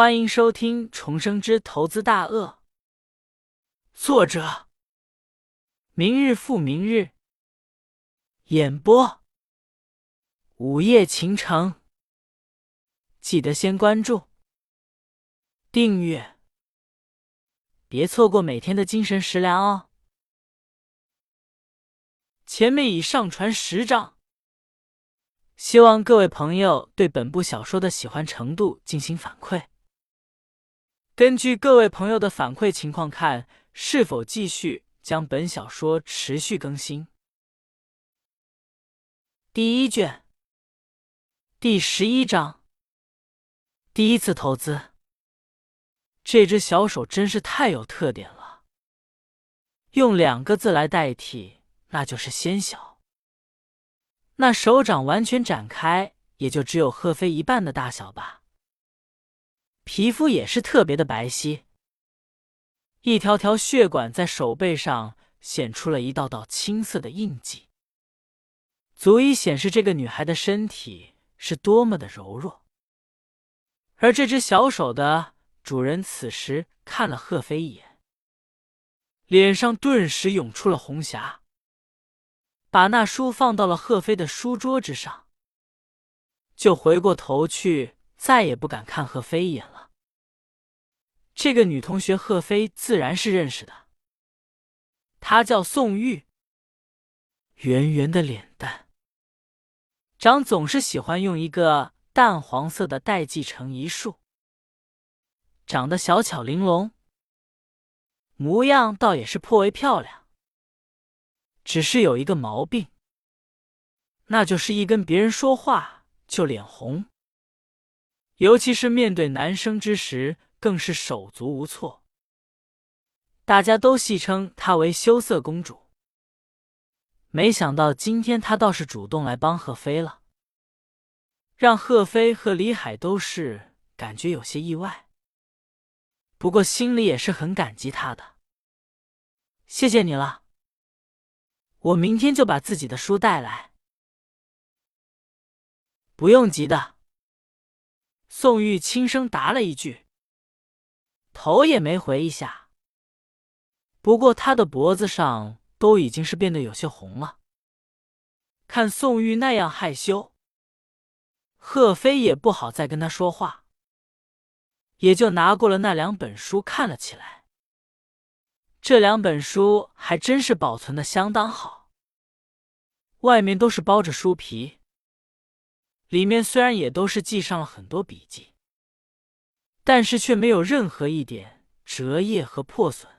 欢迎收听《重生之投资大鳄》，作者：明日复明日，演播：午夜情城。记得先关注、订阅，别错过每天的精神食粮哦。前面已上传十章，希望各位朋友对本部小说的喜欢程度进行反馈。根据各位朋友的反馈情况看，是否继续将本小说持续更新。第一卷，第十一章，第一次投资。这只小手真是太有特点了，用两个字来代替，那就是纤小。那手掌完全展开，也就只有贺飞一半的大小吧。皮肤也是特别的白皙，一条条血管在手背上显出了一道道青色的印记，足以显示这个女孩的身体是多么的柔弱。而这只小手的主人此时看了贺飞一眼，脸上顿时涌出了红霞，把那书放到了贺飞的书桌之上，就回过头去。再也不敢看贺飞一眼。这个女同学贺飞自然是认识的，她叫宋玉，圆圆的脸蛋，长总是喜欢用一个淡黄色的带系成一束，长得小巧玲珑，模样倒也是颇为漂亮，只是有一个毛病，那就是一跟别人说话就脸红。尤其是面对男生之时，更是手足无措。大家都戏称她为羞涩公主。没想到今天她倒是主动来帮贺飞了，让贺飞和李海都是感觉有些意外。不过心里也是很感激她的。谢谢你了，我明天就把自己的书带来。不用急的。宋玉轻声答了一句，头也没回一下。不过他的脖子上都已经是变得有些红了。看宋玉那样害羞，贺飞也不好再跟他说话，也就拿过了那两本书看了起来。这两本书还真是保存的相当好，外面都是包着书皮。里面虽然也都是记上了很多笔记，但是却没有任何一点折页和破损。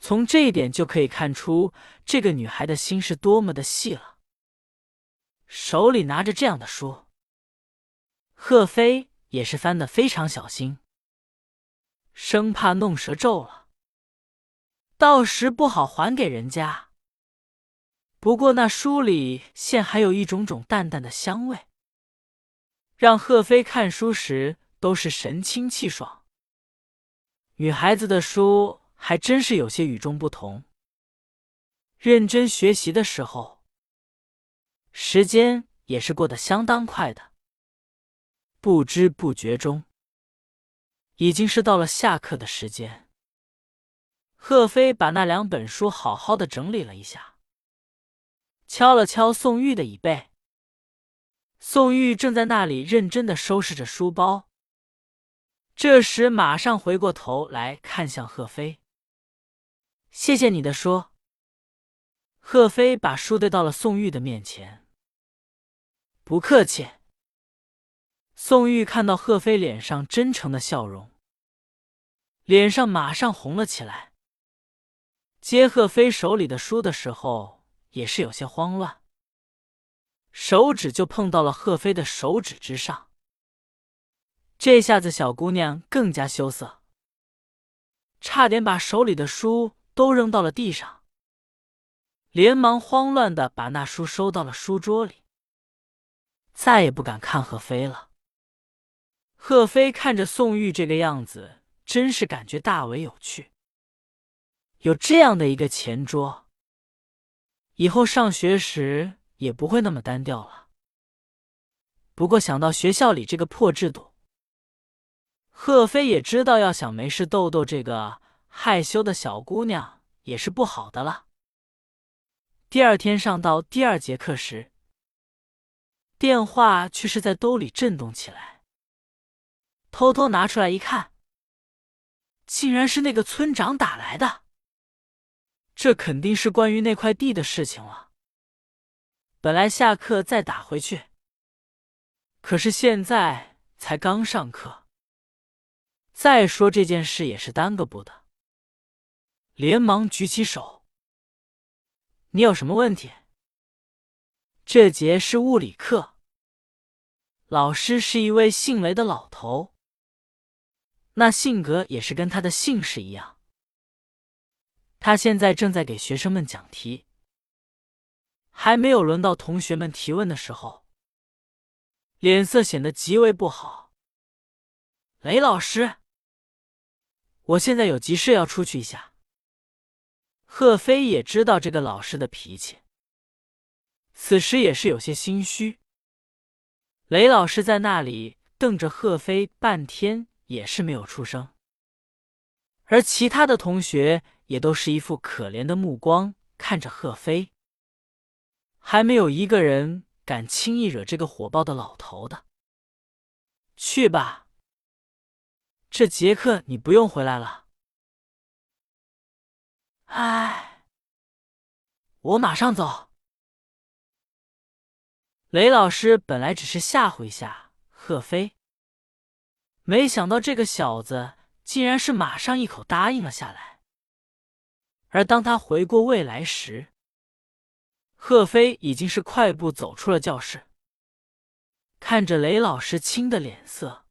从这一点就可以看出，这个女孩的心是多么的细了。手里拿着这样的书，贺飞也是翻得非常小心，生怕弄折皱了，到时不好还给人家。不过那书里现还有一种种淡淡的香味，让贺飞看书时都是神清气爽。女孩子的书还真是有些与众不同。认真学习的时候，时间也是过得相当快的。不知不觉中，已经是到了下课的时间。贺飞把那两本书好好的整理了一下。敲了敲宋玉的椅背，宋玉正在那里认真的收拾着书包。这时，马上回过头来看向贺飞：“谢谢你的书。”贺飞把书递到了宋玉的面前。“不客气。”宋玉看到贺飞脸上真诚的笑容，脸上马上红了起来。接贺飞手里的书的时候。也是有些慌乱，手指就碰到了贺飞的手指之上。这下子小姑娘更加羞涩，差点把手里的书都扔到了地上，连忙慌乱的把那书收到了书桌里，再也不敢看贺飞了。贺飞看着宋玉这个样子，真是感觉大为有趣，有这样的一个前桌。以后上学时也不会那么单调了。不过想到学校里这个破制度，贺飞也知道，要想没事逗逗这个害羞的小姑娘也是不好的了。第二天上到第二节课时，电话却是在兜里震动起来。偷偷拿出来一看，竟然是那个村长打来的。这肯定是关于那块地的事情了。本来下课再打回去，可是现在才刚上课。再说这件事也是耽搁不得，连忙举起手。你有什么问题？这节是物理课，老师是一位姓雷的老头，那性格也是跟他的姓氏一样。他现在正在给学生们讲题，还没有轮到同学们提问的时候，脸色显得极为不好。雷老师，我现在有急事要出去一下。贺飞也知道这个老师的脾气，此时也是有些心虚。雷老师在那里瞪着贺飞半天，也是没有出声，而其他的同学也都是一副可怜的目光看着贺飞，还没有一个人敢轻易惹这个火爆的老头的。去吧，这节课你不用回来了。唉，我马上走。雷老师本来只是吓唬一下贺飞，没想到这个小子竟然是马上一口答应了下来。而当他回过味来时，贺飞已经是快步走出了教室。看着雷老师青的脸色，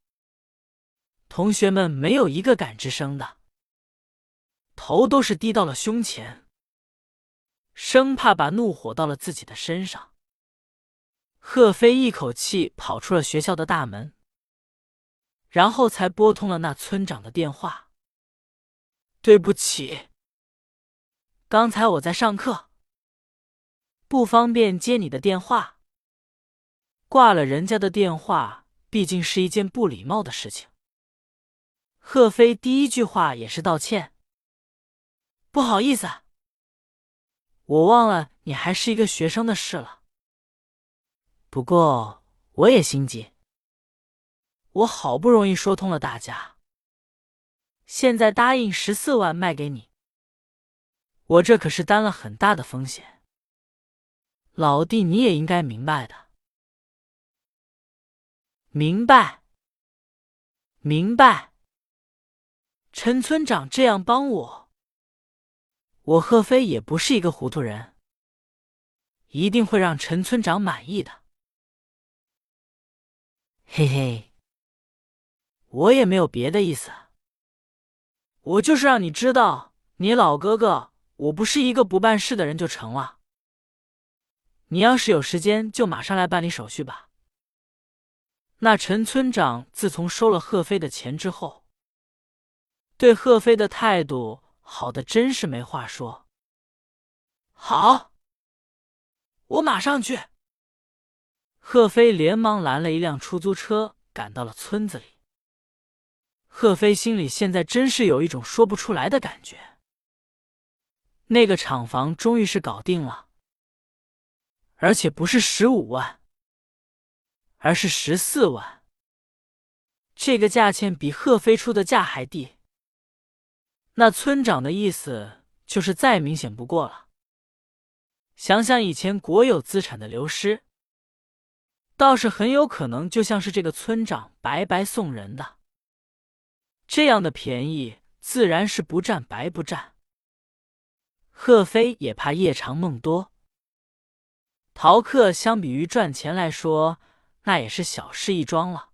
同学们没有一个敢吱声的。头都是低到了胸前，生怕把怒火到了自己的身上。贺飞一口气跑出了学校的大门，然后才拨通了那村长的电话。对不起，刚才我在上课，不方便接你的电话。挂了人家的电话，毕竟是一件不礼貌的事情。贺飞第一句话也是道歉。不好意思，我忘了你还是一个学生的事了。不过我也心急，我好不容易说通了大家，现在答应十四万卖给你，我这可是担了很大的风险。老弟，你也应该明白的。明白，明白。陈村长这样帮我。我贺飞也不是一个糊涂人，一定会让陈村长满意的。嘿嘿，我也没有别的意思，我就是让你知道，你老哥哥我不是一个不办事的人就成了。你要是有时间，就马上来办理手续吧。那陈村长自从收了贺飞的钱之后，对贺飞的态度。好的，真是没话说。好，我马上去。贺飞连忙拦了一辆出租车，赶到了村子里。贺飞心里现在真是有一种说不出来的感觉。那个厂房终于是搞定了，而且不是十五万，而是十四万。这个价钱比贺飞出的价还低。那村长的意思就是再明显不过了。想想以前国有资产的流失，倒是很有可能就像是这个村长白白送人的。这样的便宜自然是不占白不占。贺飞也怕夜长梦多，逃课相比于赚钱来说，那也是小事一桩了。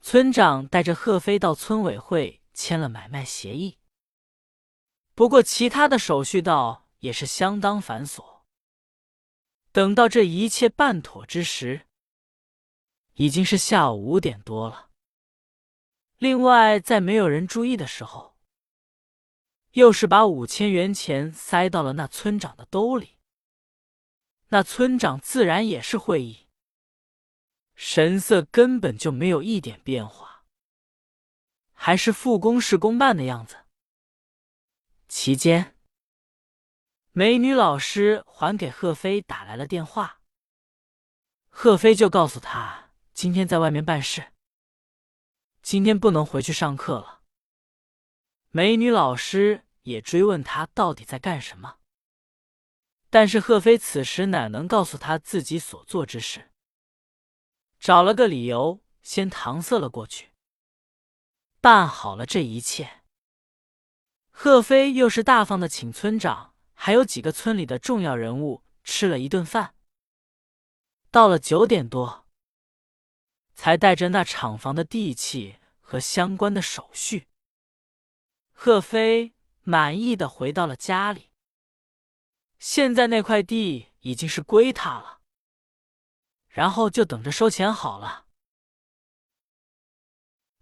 村长带着贺飞到村委会。签了买卖协议，不过其他的手续倒也是相当繁琐。等到这一切办妥之时，已经是下午五点多了。另外，在没有人注意的时候，又是把五千元钱塞到了那村长的兜里。那村长自然也是会意，神色根本就没有一点变化。还是副公事公办的样子。期间，美女老师还给贺飞打来了电话，贺飞就告诉他今天在外面办事，今天不能回去上课了。美女老师也追问他到底在干什么，但是贺飞此时哪能告诉他自己所做之事，找了个理由先搪塞了过去。办好了这一切。贺飞又是大方的请村长，还有几个村里的重要人物吃了一顿饭。到了九点多，才带着那厂房的地契和相关的手续，贺飞满意的回到了家里。现在那块地已经是归他了，然后就等着收钱好了。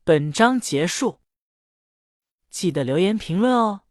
本章结束。记得留言评论哦。